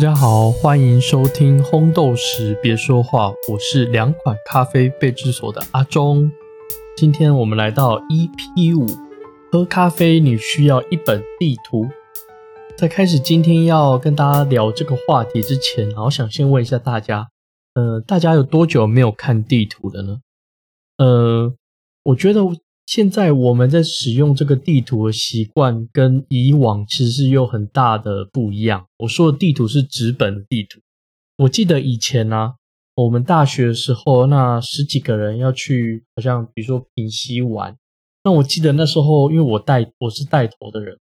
大家好，欢迎收听烘豆时别说话，我是两款咖啡备制所的阿忠。今天我们来到 EP 五，喝咖啡你需要一本地图。在开始今天要跟大家聊这个话题之前，我想先问一下大家，呃，大家有多久没有看地图了呢？呃，我觉得。现在我们在使用这个地图的习惯跟以往其实有很大的不一样。我说的地图是纸本地图。我记得以前呢，我们大学的时候，那十几个人要去，好像比如说平溪玩。那我记得那时候，因为我带我是带头的人，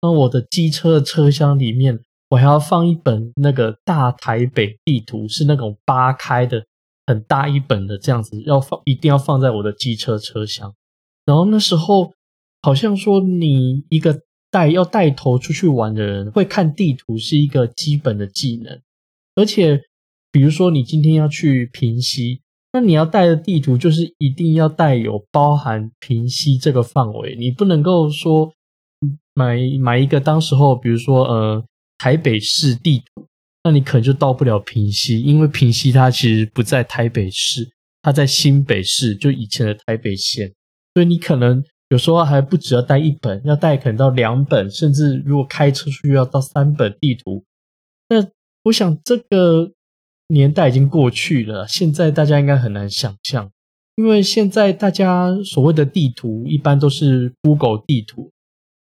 那我的机车车厢里面，我还要放一本那个大台北地图，是那种八开的，很大一本的这样子，要放一定要放在我的机车车厢。然后那时候好像说，你一个带要带头出去玩的人，会看地图是一个基本的技能。而且，比如说你今天要去平溪，那你要带的地图就是一定要带有包含平溪这个范围，你不能够说买买一个当时候，比如说呃台北市地图，那你可能就到不了平溪，因为平溪它其实不在台北市，它在新北市，就以前的台北县。所以你可能有时候还不只要带一本，要带可能到两本，甚至如果开车出去要到三本地图。那我想这个年代已经过去了，现在大家应该很难想象，因为现在大家所谓的地图一般都是 Google 地图。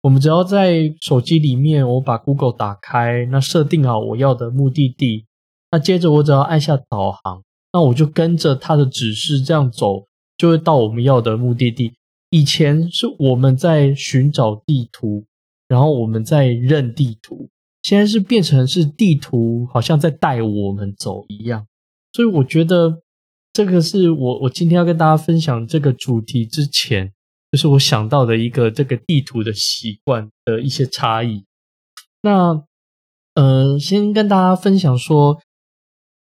我们只要在手机里面，我把 Google 打开，那设定好我要的目的地，那接着我只要按下导航，那我就跟着它的指示这样走。就会到我们要的目的地。以前是我们在寻找地图，然后我们在认地图。现在是变成是地图好像在带我们走一样。所以我觉得这个是我我今天要跟大家分享这个主题之前，就是我想到的一个这个地图的习惯的一些差异。那呃，先跟大家分享说。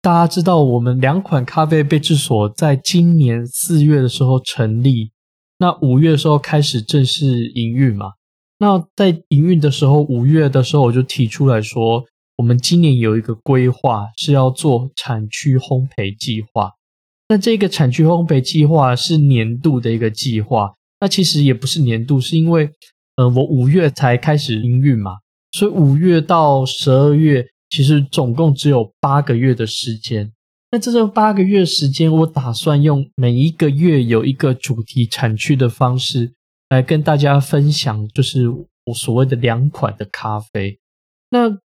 大家知道，我们两款咖啡备制所在今年四月的时候成立，那五月的时候开始正式营运嘛？那在营运的时候，五月的时候我就提出来说，我们今年有一个规划是要做产区烘焙计划。那这个产区烘焙计划是年度的一个计划，那其实也不是年度，是因为，呃，我五月才开始营运嘛，所以五月到十二月。其实总共只有八个月的时间，那这这八个月时间，我打算用每一个月有一个主题产区的方式来跟大家分享，就是我所谓的两款的咖啡。那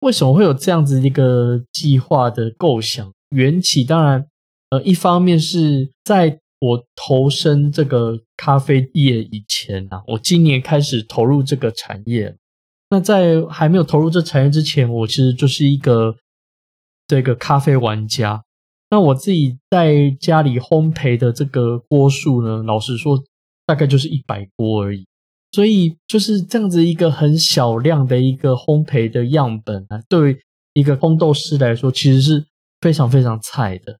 为什么会有这样子一个计划的构想？缘起当然，呃，一方面是在我投身这个咖啡业以前啊，我今年开始投入这个产业。那在还没有投入这产业之前，我其实就是一个这个咖啡玩家。那我自己在家里烘焙的这个锅数呢，老实说，大概就是一百锅而已。所以就是这样子一个很小量的一个烘焙的样本啊，对一个烘豆师来说，其实是非常非常菜的。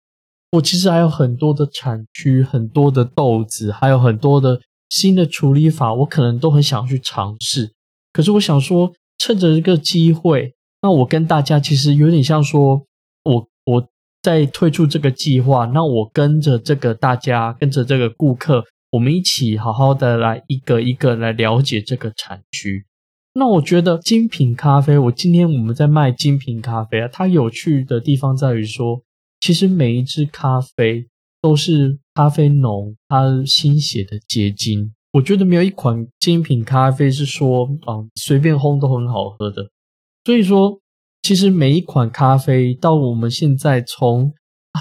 我其实还有很多的产区，很多的豆子，还有很多的新的处理法，我可能都很想去尝试。可是我想说，趁着这个机会，那我跟大家其实有点像说，我我在退出这个计划，那我跟着这个大家，跟着这个顾客，我们一起好好的来一个一个来了解这个产区。那我觉得精品咖啡，我今天我们在卖精品咖啡啊，它有趣的地方在于说，其实每一支咖啡都是咖啡农他心血的结晶。我觉得没有一款精品咖啡是说啊随便烘都很好喝的，所以说其实每一款咖啡到我们现在从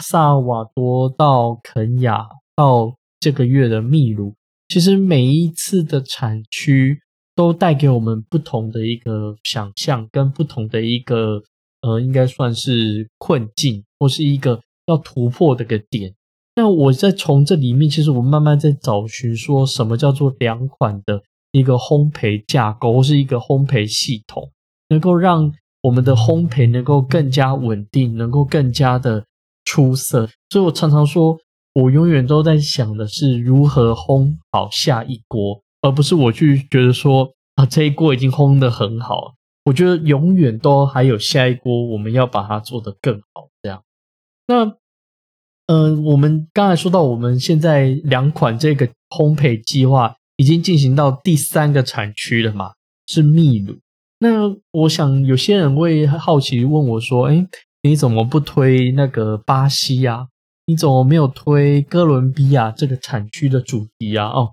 萨瓦多到肯雅到这个月的秘鲁，其实每一次的产区都带给我们不同的一个想象跟不同的一个呃应该算是困境或是一个要突破的个点。那我在从这里面，其实我慢慢在找寻，说什么叫做两款的一个烘焙架构，或是一个烘焙系统，能够让我们的烘焙能够更加稳定，能够更加的出色。所以我常常说，我永远都在想的是如何烘好下一锅，而不是我去觉得说啊这一锅已经烘得很好，我觉得永远都还有下一锅，我们要把它做得更好。这样，那，嗯，我们刚才说到，我们现在两款这个烘焙计划已经进行到第三个产区了嘛，是秘鲁。那我想有些人会好奇问我说：“哎，你怎么不推那个巴西呀？你怎么没有推哥伦比亚这个产区的主题啊？”哦，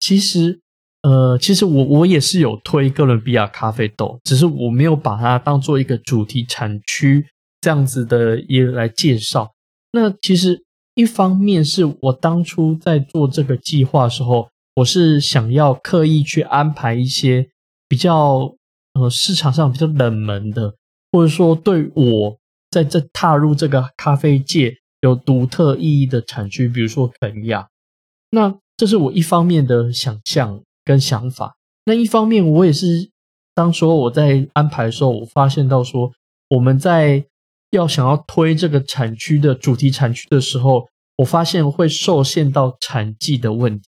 其实。呃，其实我我也是有推哥伦比亚咖啡豆，只是我没有把它当做一个主题产区这样子的也来介绍。那其实一方面是我当初在做这个计划的时候，我是想要刻意去安排一些比较呃市场上比较冷门的，或者说对我在这踏入这个咖啡界有独特意义的产区，比如说肯亚。那这是我一方面的想象。跟想法，那一方面我也是，当初我在安排的时候，我发现到说，我们在要想要推这个产区的主题产区的时候，我发现会受限到产季的问题。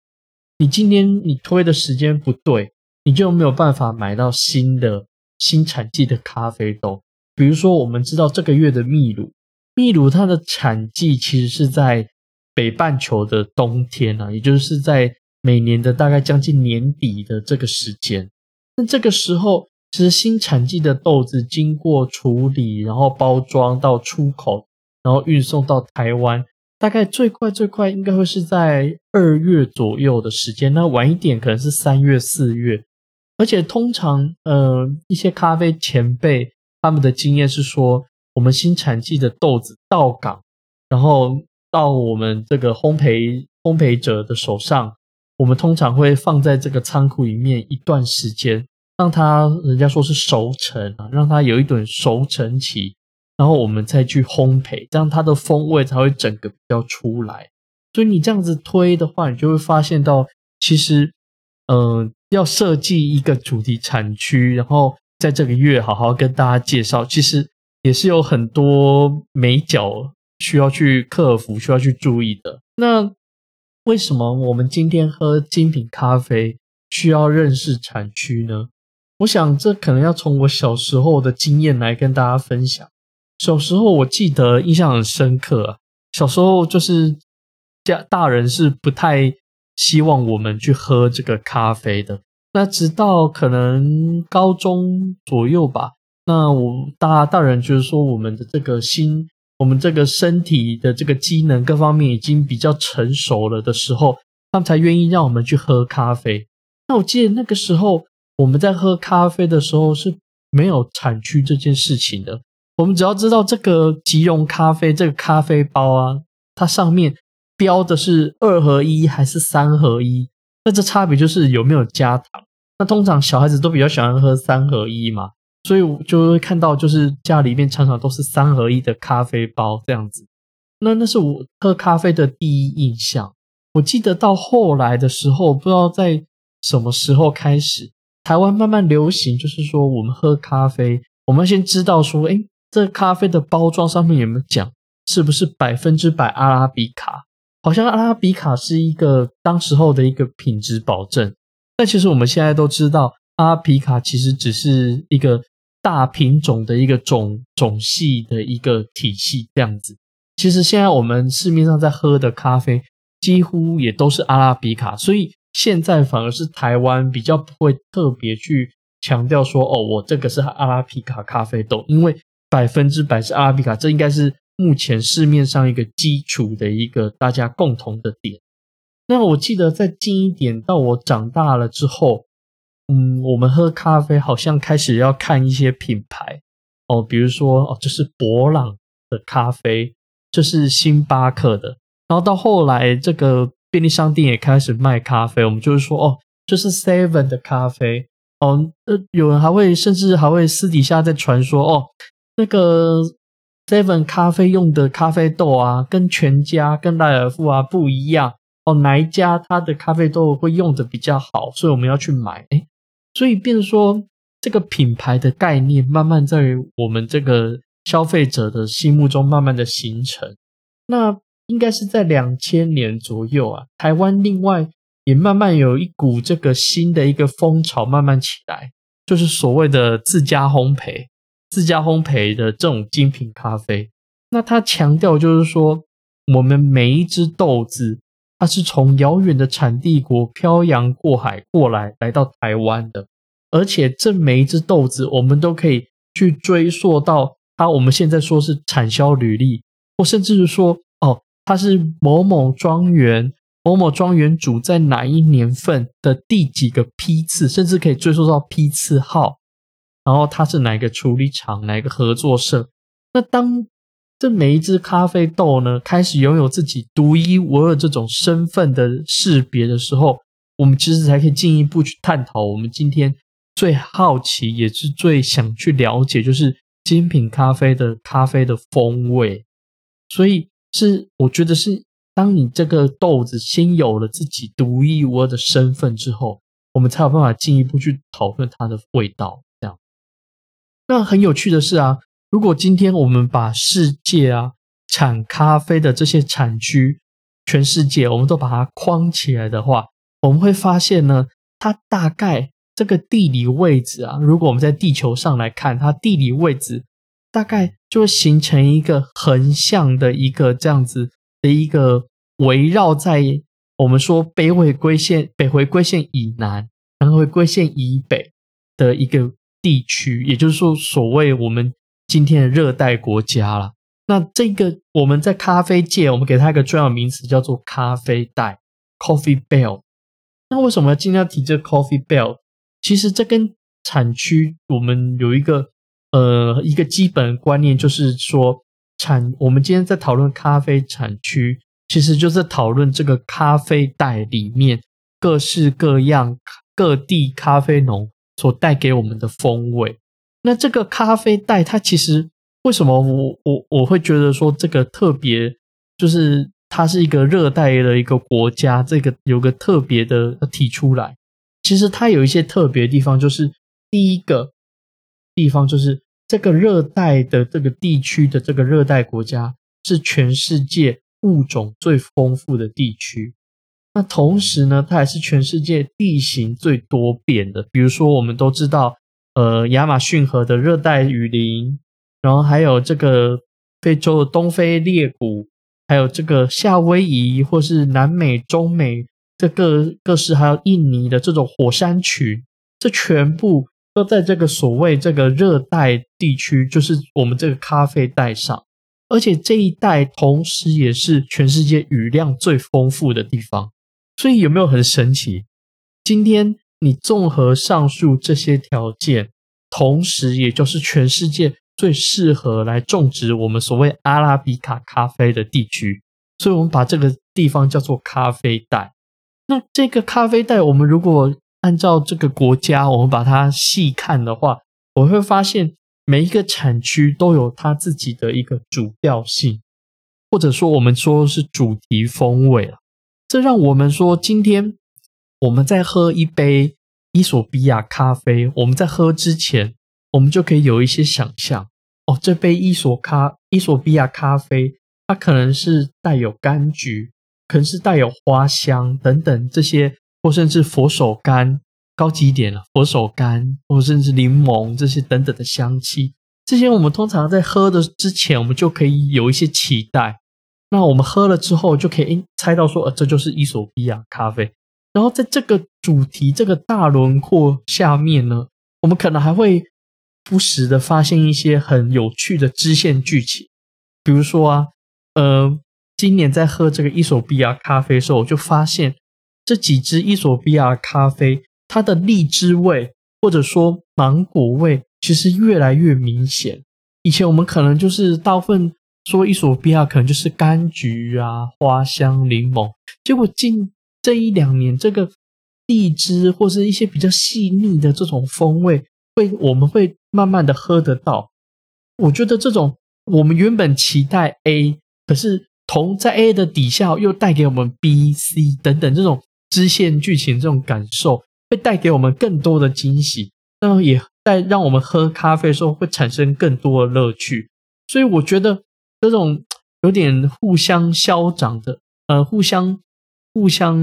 你今天你推的时间不对，你就没有办法买到新的新产季的咖啡豆。比如说，我们知道这个月的秘鲁，秘鲁它的产季其实是在北半球的冬天啊，也就是在。每年的大概将近年底的这个时间，那这个时候其实新产季的豆子经过处理，然后包装到出口，然后运送到台湾，大概最快最快应该会是在二月左右的时间，那晚一点可能是三月四月。而且通常，呃，一些咖啡前辈他们的经验是说，我们新产季的豆子到港，然后到我们这个烘焙烘焙者的手上。我们通常会放在这个仓库里面一段时间，让它人家说是熟成啊，让它有一段熟成期，然后我们再去烘焙，这样它的风味才会整个比较出来。所以你这样子推的话，你就会发现到，其实，嗯，要设计一个主题产区，然后在这个月好好跟大家介绍，其实也是有很多美角需要去克服、需要去注意的。那。为什么我们今天喝精品咖啡需要认识产区呢？我想这可能要从我小时候的经验来跟大家分享。小时候我记得印象很深刻，小时候就是家大人是不太希望我们去喝这个咖啡的。那直到可能高中左右吧，那我大大人就是说我们的这个心。我们这个身体的这个机能各方面已经比较成熟了的时候，他们才愿意让我们去喝咖啡。那我记得那个时候我们在喝咖啡的时候是没有产区这件事情的。我们只要知道这个即溶咖啡这个咖啡包啊，它上面标的是二合一还是三合一，那这差别就是有没有加糖。那通常小孩子都比较喜欢喝三合一嘛。所以我就会看到，就是家里面常常都是三合一的咖啡包这样子。那那是我喝咖啡的第一印象。我记得到后来的时候，不知道在什么时候开始，台湾慢慢流行，就是说我们喝咖啡，我们先知道说，哎，这咖啡的包装上面有没有讲是不是百分之百阿拉比卡？好像阿拉比卡是一个当时候的一个品质保证。但其实我们现在都知道，阿拉比卡其实只是一个。大品种的一个种种系的一个体系这样子，其实现在我们市面上在喝的咖啡几乎也都是阿拉比卡，所以现在反而是台湾比较不会特别去强调说，哦，我这个是阿拉比卡咖啡豆，因为百分之百是阿拉比卡，这应该是目前市面上一个基础的一个大家共同的点。那我记得再近一点，到我长大了之后。嗯，我们喝咖啡好像开始要看一些品牌哦，比如说哦，这是博朗的咖啡，这是星巴克的，然后到后来这个便利商店也开始卖咖啡，我们就是说哦，这是 Seven 的咖啡哦，呃，有人还会甚至还会私底下在传说哦，那个 Seven 咖啡用的咖啡豆啊，跟全家跟莱尔富啊不一样哦，哪一家它的咖啡豆会用的比较好，所以我们要去买，哎。所以，变说这个品牌的概念慢慢在我们这个消费者的心目中慢慢的形成。那应该是在两千年左右啊，台湾另外也慢慢有一股这个新的一个风潮慢慢起来。就是所谓的自家烘焙、自家烘焙的这种精品咖啡。那他强调就是说，我们每一只豆子，它是从遥远的产地国漂洋过海过来，来到台湾的，而且这每一只豆子，我们都可以去追溯到它。我们现在说是产销履历，或甚至是说，它是某某庄园、某某庄园主在哪一年份的第几个批次，甚至可以追溯到批次号，然后它是哪个处理厂、哪个合作社。那当这每一只咖啡豆呢，开始拥有自己独一无二这种身份的识别的时候，我们其实才可以进一步去探讨。我们今天最好奇，也是最想去了解，就是精品咖啡的咖啡的风味。所以是我觉得是，当你这个豆子先有了自己独一无二的身份之后，我们才有办法进一步去讨论它的味道。这样，那很有趣的是啊。如果今天我们把世界啊产咖啡的这些产区，全世界我们都把它框起来的话，我们会发现呢，它大概这个地理位置啊，如果我们在地球上来看，它地理位置大概就会形成一个横向的一个这样子的一个围绕在我们说北回归线、北回归线以南、南回归线以北的一个地区，也就是说，所谓我们。今天的热带国家了，那这个我们在咖啡界，我们给它一个重要名词叫做咖啡带 （coffee belt）。那为什么今天要提这 coffee belt？其实这跟产区我们有一个呃一个基本观念，就是说产我们今天在讨论咖啡产区，其实就是讨论这个咖啡带里面各式各样各地咖啡农所带给我们的风味。那这个咖啡带，它其实为什么我我我会觉得说这个特别，就是它是一个热带的一个国家，这个有个特别的提出来。其实它有一些特别地方，就是第一个地方就是这个热带的这个地区的这个热带国家是全世界物种最丰富的地区。那同时呢，它也是全世界地形最多变的。比如说，我们都知道。呃，亚马逊河的热带雨林，然后还有这个非洲的东非裂谷，还有这个夏威夷或是南美、中美这各各式，还有印尼的这种火山群，这全部都在这个所谓这个热带地区，就是我们这个咖啡带上，而且这一带同时也是全世界雨量最丰富的地方，所以有没有很神奇？今天。你综合上述这些条件，同时也就是全世界最适合来种植我们所谓阿拉比卡咖啡的地区，所以我们把这个地方叫做咖啡带。那这个咖啡带，我们如果按照这个国家，我们把它细看的话，我会发现每一个产区都有它自己的一个主调性，或者说我们说是主题风味了。这让我们说今天。我们在喝一杯伊索比亚咖啡，我们在喝之前，我们就可以有一些想象哦。这杯伊索咖伊索比亚咖啡，它可能是带有柑橘，可能是带有花香等等这些，或甚至佛手柑，高级一点了，佛手柑，或甚至柠檬这些等等的香气。这些我们通常在喝的之前，我们就可以有一些期待。那我们喝了之后，就可以猜到说，呃，这就是伊索比亚咖啡。然后在这个主题、这个大轮廓下面呢，我们可能还会不时的发现一些很有趣的支线剧情。比如说啊，呃，今年在喝这个伊索比亚咖啡时候，我就发现这几支伊索比亚咖啡，它的荔枝味或者说芒果味，其实越来越明显。以前我们可能就是大部分说伊索比亚可能就是柑橘啊、花香、柠檬，结果近。这一两年，这个荔枝或是一些比较细腻的这种风味，会我们会慢慢的喝得到。我觉得这种我们原本期待 A，可是同在 A 的底下又带给我们 B、C 等等这种支线剧情，这种感受会带给我们更多的惊喜，那也在让我们喝咖啡的时候会产生更多的乐趣。所以我觉得这种有点互相消长的，呃，互相。互相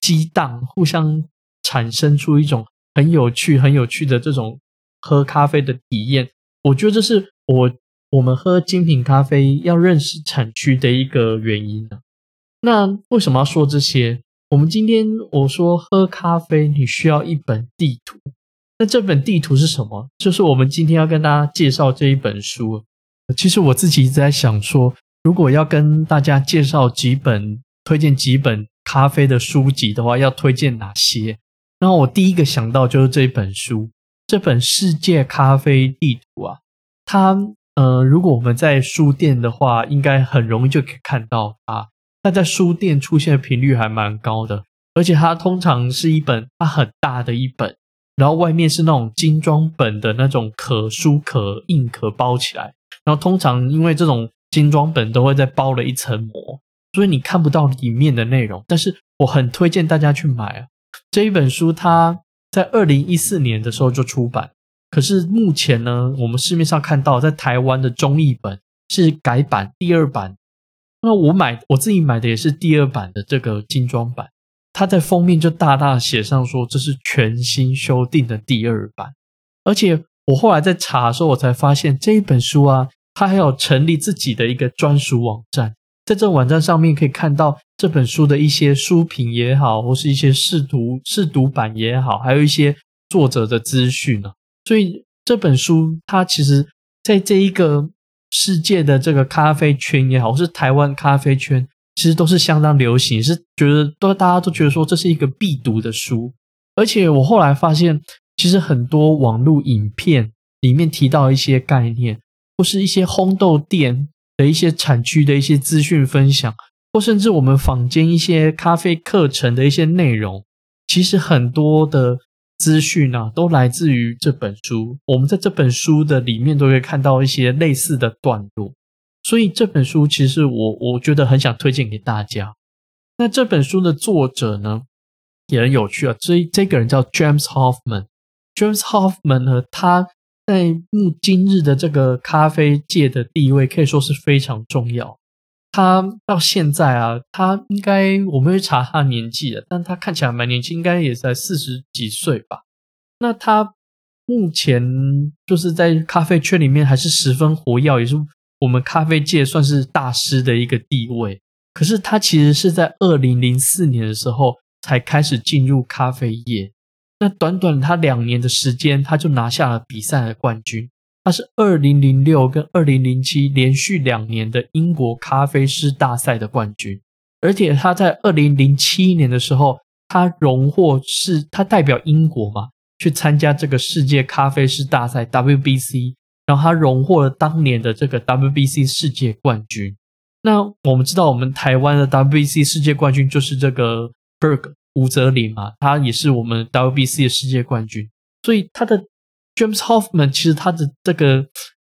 激荡，互相产生出一种很有趣、很有趣的这种喝咖啡的体验。我觉得这是我我们喝精品咖啡要认识产区的一个原因呢。那为什么要说这些？我们今天我说喝咖啡，你需要一本地图。那这本地图是什么？就是我们今天要跟大家介绍这一本书。其实我自己一直在想说，如果要跟大家介绍几本、推荐几本咖啡的书籍的话，要推荐哪些？然后我第一个想到就是这本书，这本《世界咖啡地图》啊。它呃，如果我们在书店的话，应该很容易就可以看到它。它在书店出现的频率还蛮高的，而且它通常是一本它很大的一本，然后外面是那种精装本的那种可书可印可包起来，然后通常因为这种精装本都会再包了一层膜，所以你看不到里面的内容。但是我很推荐大家去买啊，这一本书它在二零一四年的时候就出版，可是目前呢，我们市面上看到在台湾的中译本是改版第二版。那我买我自己买的也是第二版的这个精装版，它在封面就大大写上说这是全新修订的第二版，而且我后来在查的时候，我才发现这一本书啊，它还有成立自己的一个专属网站，在这网站上面可以看到这本书的一些书评也好，或是一些试读试读版也好，还有一些作者的资讯呢。所以这本书它其实在这一个。世界的这个咖啡圈也好，或是台湾咖啡圈，其实都是相当流行，是觉得都大家都觉得说这是一个必读的书。而且我后来发现，其实很多网络影片里面提到一些概念，或是一些烘豆店的一些产区的一些资讯分享，或甚至我们坊间一些咖啡课程的一些内容，其实很多的。资讯啊，都来自于这本书。我们在这本书的里面都会看到一些类似的段落，所以这本书其实我我觉得很想推荐给大家。那这本书的作者呢，也很有趣啊。这这个人叫 James Hoffman。James Hoffman 呢，他在目今日的这个咖啡界的地位可以说是非常重要。他到现在啊，他应该我们会查他年纪的，但他看起来蛮年轻，应该也在四十几岁吧。那他目前就是在咖啡圈里面还是十分活跃，也是我们咖啡界算是大师的一个地位。可是他其实是在二零零四年的时候才开始进入咖啡业，那短短他两年的时间，他就拿下了比赛的冠军。他是二零零六跟二零零七连续两年的英国咖啡师大赛的冠军，而且他在二零零七年的时候，他荣获是他代表英国嘛去参加这个世界咖啡师大赛 WBC，然后他荣获了当年的这个 WBC 世界冠军。那我们知道，我们台湾的 WBC 世界冠军就是这个 Berg 吴泽林嘛，他也是我们 WBC 的世界冠军，所以他的。James Hoffman 其实他的这个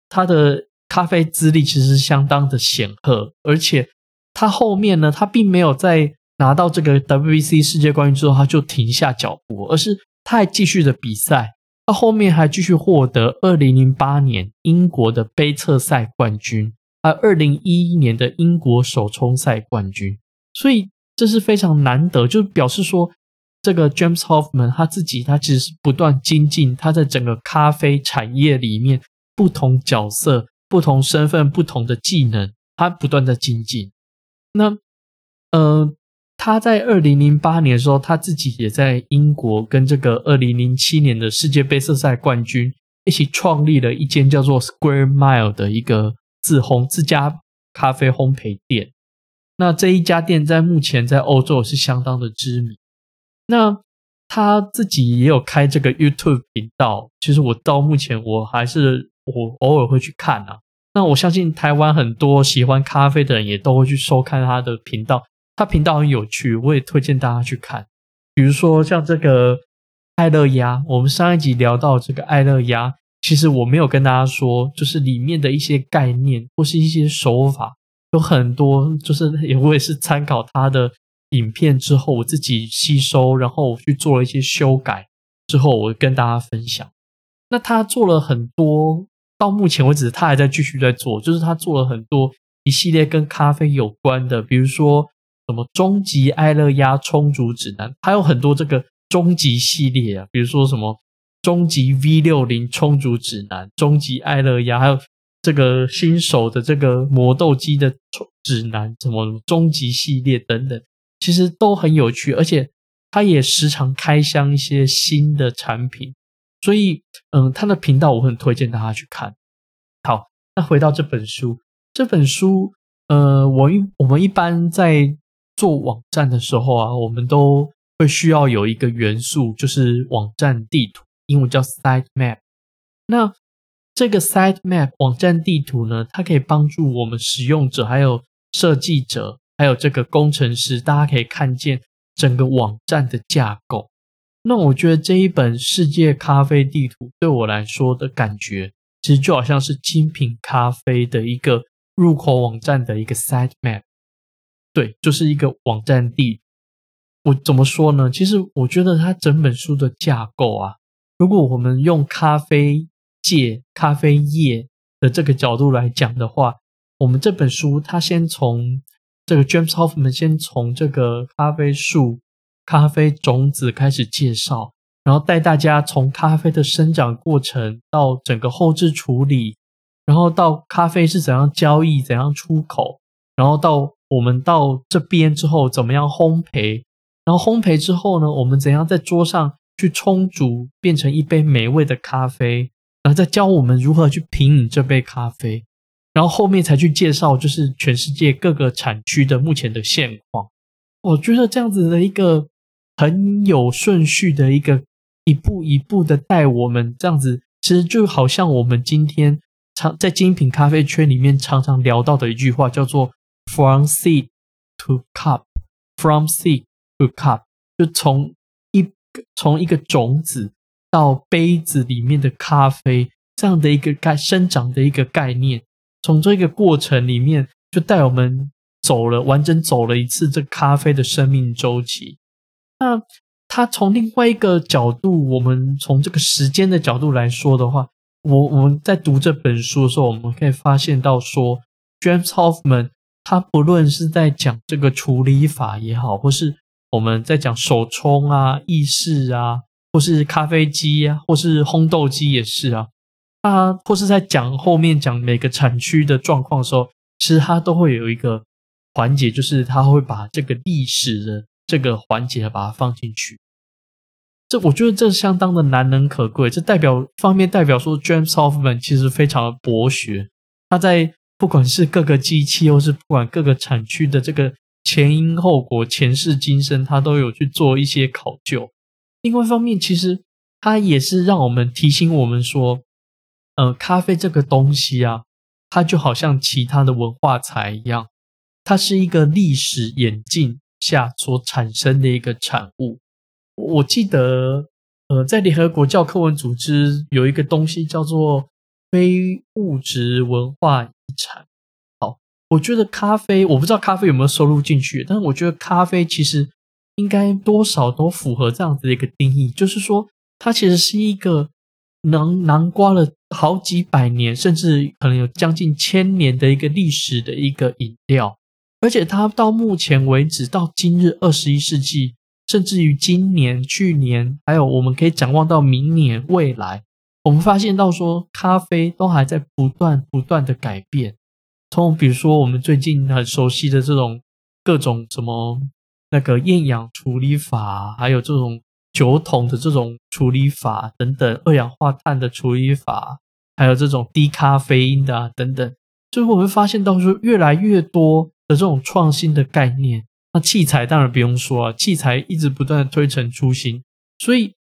他的咖啡资历其实是相当的显赫，而且他后面呢，他并没有在拿到这个 WBC 世界冠军之后他就停下脚步，而是他还继续的比赛，他后面还继续获得二零零八年英国的杯测赛冠军，还有二零一一年的英国手冲赛冠军，所以这是非常难得，就表示说。这个 James Hoffman 他自己，他其实是不断精进，他在整个咖啡产业里面不同角色、不同身份、不同的技能，他不断在精进。那，呃，他在二零零八年的时候，他自己也在英国跟这个二零零七年的世界杯色赛冠军一起创立了一间叫做 Square Mile 的一个自烘自家咖啡烘焙店。那这一家店在目前在欧洲是相当的知名。那他自己也有开这个 YouTube 频道，其实我到目前我还是我偶尔会去看啊。那我相信台湾很多喜欢咖啡的人也都会去收看他的频道，他频道很有趣，我也推荐大家去看。比如说像这个爱乐鸭，我们上一集聊到这个爱乐鸭，其实我没有跟大家说，就是里面的一些概念或是一些手法，有很多就是也我也是参考他的。影片之后，我自己吸收，然后我去做了一些修改，之后我跟大家分享。那他做了很多，到目前为止他还在继续在做，就是他做了很多一系列跟咖啡有关的，比如说什么终极爱乐压冲煮指南，还有很多这个终极系列啊，比如说什么终极 V 六零充足指南、终极爱乐压，还有这个新手的这个磨豆机的指南，什么终极系列等等，其实都很有趣，而且他也时常开箱一些新的产品，所以嗯，他的频道我很推荐大家去看。好，那回到这本书，这本书呃，我一我们一般在做网站的时候啊，我们都会需要有一个元素，就是网站地图，英文叫 site map。那这个 site map 网站地图呢，它可以帮助我们使用者、还有设计者、还有这个工程师，大家可以看见整个网站的架构。那我觉得这一本世界咖啡地图对我来说的感觉，其实就好像是精品咖啡的一个入口网站的一个 site map。对，就是一个网站地。我怎么说呢？其实我觉得它整本书的架构啊，如果我们用咖啡界、咖啡业的这个角度来讲的话，我们这本书它先从这个 James Hoffman 先从这个咖啡树、咖啡种子开始介绍，然后带大家从咖啡的生长过程到整个后置处理，然后到咖啡是怎样交易、怎样出口，然后到我们到这边之后怎么样烘焙？然后烘焙之后呢，我们怎样在桌上去冲煮，变成一杯美味的咖啡？然后再教我们如何去品饮这杯咖啡。然后后面才去介绍，就是全世界各个产区的目前的现况。我觉得这样子的一个很有顺序的一个一步一步的带我们这样子，其实就好像我们今天常在精品咖啡圈里面常常聊到的一句话，叫做。From seed to cup, from seed to cup，就从一从一个种子到杯子里面的咖啡这样的一个概生长的一个概念，从这个过程里面就带我们走了完整走了一次这咖啡的生命周期。那他从另外一个角度，我们从这个时间的角度来说的话，我我们在读这本书的时候，我们可以发现到说，James Hoffman。他不论是在讲这个处理法也好，或是我们在讲手冲啊、意式啊，或是咖啡机啊，或是烘豆机也是啊，他或是在讲后面讲每个产区的状况的时候，其实他都会有一个环节，就是他会把这个历史的这个环节把它放进去。这我觉得这相当的难能可贵，这代表方面代表说，James Hoffman 其实非常的博学，他在。不管是各个机器，或是不管各个产区的这个前因后果、前世今生，他都有去做一些考究。另外一方面，其实它也是让我们提醒我们说，呃，咖啡这个东西啊，它就好像其他的文化财一样，它是一个历史演进下所产生的一个产物。我记得，呃，在联合国教科文组织有一个东西叫做非物质文化。遗产好，我觉得咖啡，我不知道咖啡有没有收录进去，但是我觉得咖啡其实应该多少都符合这样子的一个定义，就是说它其实是一个能囊括了好几百年，甚至可能有将近千年的一个历史的一个饮料，而且它到目前为止，到今日二十一世纪，甚至于今年、去年，还有我们可以展望到明年未来。我们发现到说，咖啡都还在不断不断的改变。从比如说，我们最近很熟悉的这种各种什么那个厌氧处理法，还有这种酒桶的这种处理法等等，二氧化碳的处理法，还有这种低咖啡因的等等，最后我们发现到说，越来越多的这种创新的概念。那器材当然不用说啊，器材一直不断的推陈出新，所以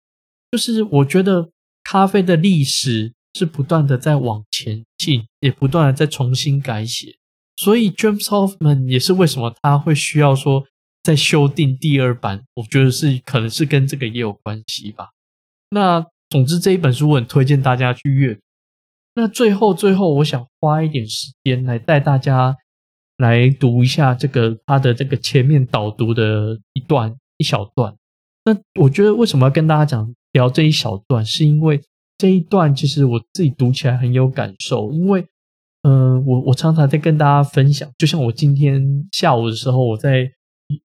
就是我觉得。咖啡的历史是不断的在往前进，也不断的在重新改写，所以 James Hoffman 也是为什么他会需要说在修订第二版，我觉得是可能是跟这个也有关系吧。那总之这一本书我很推荐大家去阅读。那最后最后，我想花一点时间来带大家来读一下这个他的这个前面导读的一段一小段。那我觉得为什么要跟大家讲？聊这一小段，是因为这一段其实我自己读起来很有感受。因为，嗯，我我常常在跟大家分享，就像我今天下午的时候，我在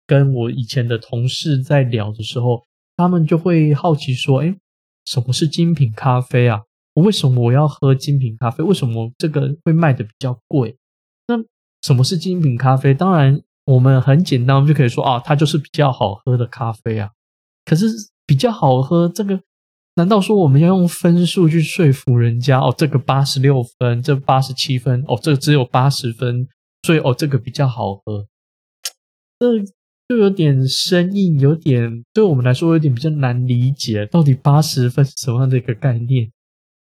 跟我以前的同事在聊的时候，他们就会好奇说：“哎，什么是精品咖啡啊？我为什么我要喝精品咖啡？为什么这个会卖的比较贵？那什么是精品咖啡？当然，我们很简单，我们就可以说啊，它就是比较好喝的咖啡啊。可是比较好喝，这个难道说我们要用分数去说服人家？哦，这个八十六分，这八十七分，哦，这个只有八十分，所以哦，这个比较好喝。这就有点生硬，有点对我们来说有点比较难理解，到底八十分是什么样的一个概念，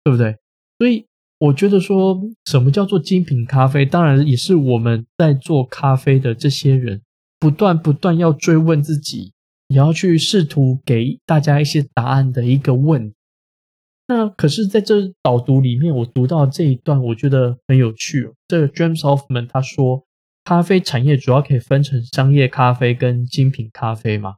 对不对？所以我觉得说什么叫做精品咖啡，当然也是我们在做咖啡的这些人不断不断要追问自己，也要去试图给大家一些答案的一个问。那可是在这导读里面，我读到这一段，我觉得很有趣。这个 James Hoffman 他说。咖啡产业主要可以分成商业咖啡跟精品咖啡嘛？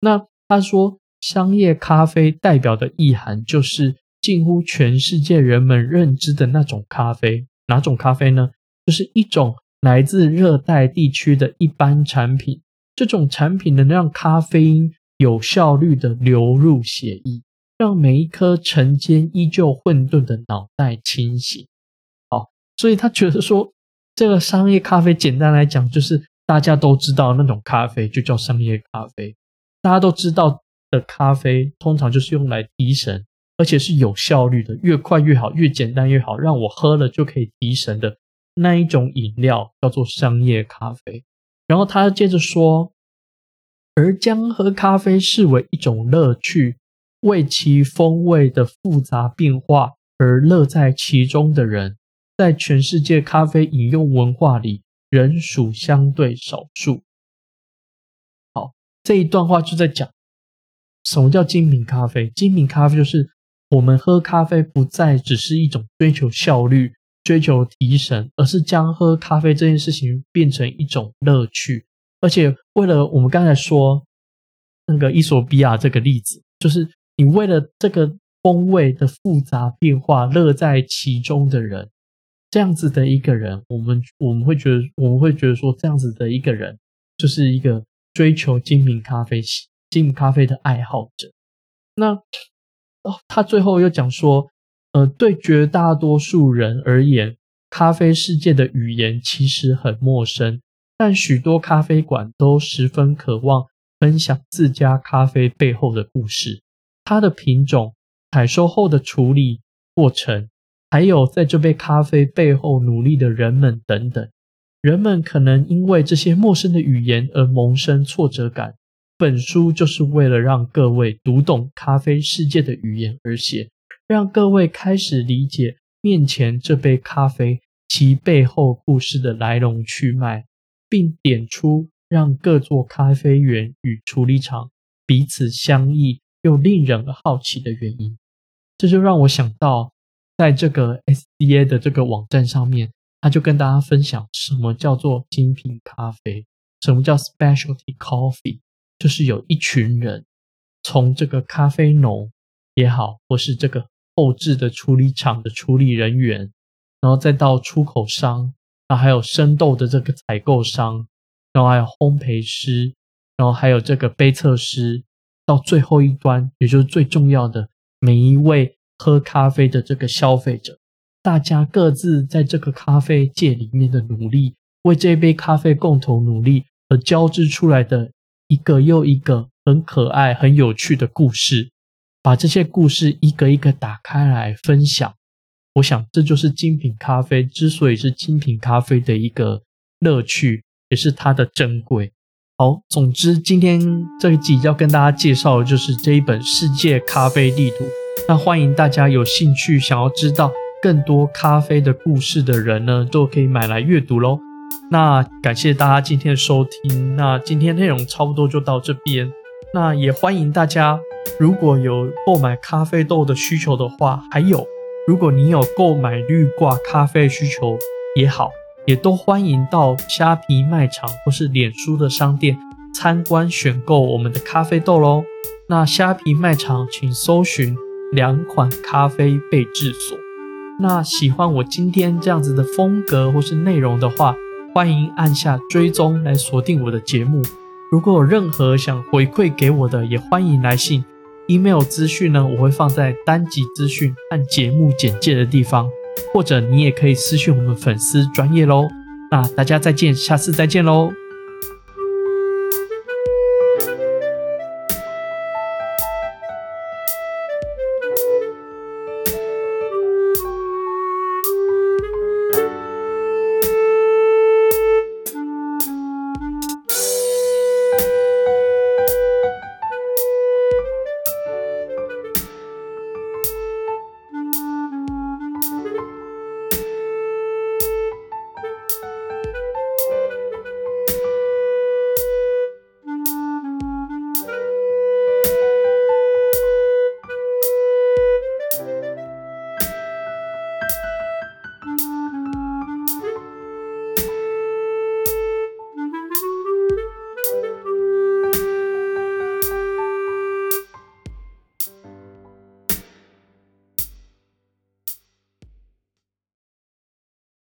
那他说，商业咖啡代表的意涵就是近乎全世界人们认知的那种咖啡。哪种咖啡呢？就是一种来自热带地区的一般产品。这种产品能让咖啡因有效率的流入血液，让每一颗晨间依旧混沌的脑袋清醒。好，所以他觉得说。这个商业咖啡，简单来讲，就是大家都知道那种咖啡就叫商业咖啡。大家都知道的咖啡，通常就是用来提神，而且是有效率的，越快越好，越简单越好，让我喝了就可以提神的那一种饮料，叫做商业咖啡。然后他接着说，而将喝咖啡视为一种乐趣，为其风味的复杂变化而乐在其中的人。在全世界咖啡饮用文化里，仍属相对少数。好，这一段话就在讲什么叫精品咖啡。精品咖啡就是我们喝咖啡不再只是一种追求效率、追求提神，而是将喝咖啡这件事情变成一种乐趣。而且，为了我们刚才说那个伊索比亚这个例子，就是你为了这个风味的复杂变化，乐在其中的人。这样子的一个人，我们我们会觉得，我们会觉得说，这样子的一个人就是一个追求精品咖啡、精品咖啡的爱好者。那哦，他最后又讲说，呃，对绝大多数人而言，咖啡世界的语言其实很陌生，但许多咖啡馆都十分渴望分享自家咖啡背后的故事，它的品种、采收后的处理过程。还有在这杯咖啡背后努力的人们等等，人们可能因为这些陌生的语言而萌生挫折感。本书就是为了让各位读懂咖啡世界的语言而写，让各位开始理解面前这杯咖啡其背后故事的来龙去脉，并点出让各座咖啡园与处理厂彼此相异又令人好奇的原因。这就让我想到。在这个 SDA 的这个网站上面，他就跟大家分享什么叫做精品咖啡，什么叫 specialty coffee，就是有一群人从这个咖啡农也好，或是这个后置的处理厂的处理人员，然后再到出口商，然后还有生豆的这个采购商，然后还有烘焙师，然后还有这个杯测师，到最后一端，也就是最重要的每一位。喝咖啡的这个消费者，大家各自在这个咖啡界里面的努力，为这杯咖啡共同努力而交织出来的一个又一个很可爱、很有趣的故事，把这些故事一个一个打开来分享。我想，这就是精品咖啡之所以是精品咖啡的一个乐趣，也是它的珍贵。好，总之，今天这一集要跟大家介绍的就是这一本《世界咖啡地图》。那欢迎大家有兴趣想要知道更多咖啡的故事的人呢，都可以买来阅读喽。那感谢大家今天的收听，那今天内容差不多就到这边。那也欢迎大家，如果有购买咖啡豆的需求的话，还有如果你有购买绿挂咖啡需求也好，也都欢迎到虾皮卖场或是脸书的商店参观选购我们的咖啡豆喽。那虾皮卖场请搜寻。两款咖啡被制所。那喜欢我今天这样子的风格或是内容的话，欢迎按下追踪来锁定我的节目。如果有任何想回馈给我的，也欢迎来信 email 资讯呢，我会放在单集资讯和节目简介的地方，或者你也可以私讯我们粉丝专业喽。那大家再见，下次再见喽。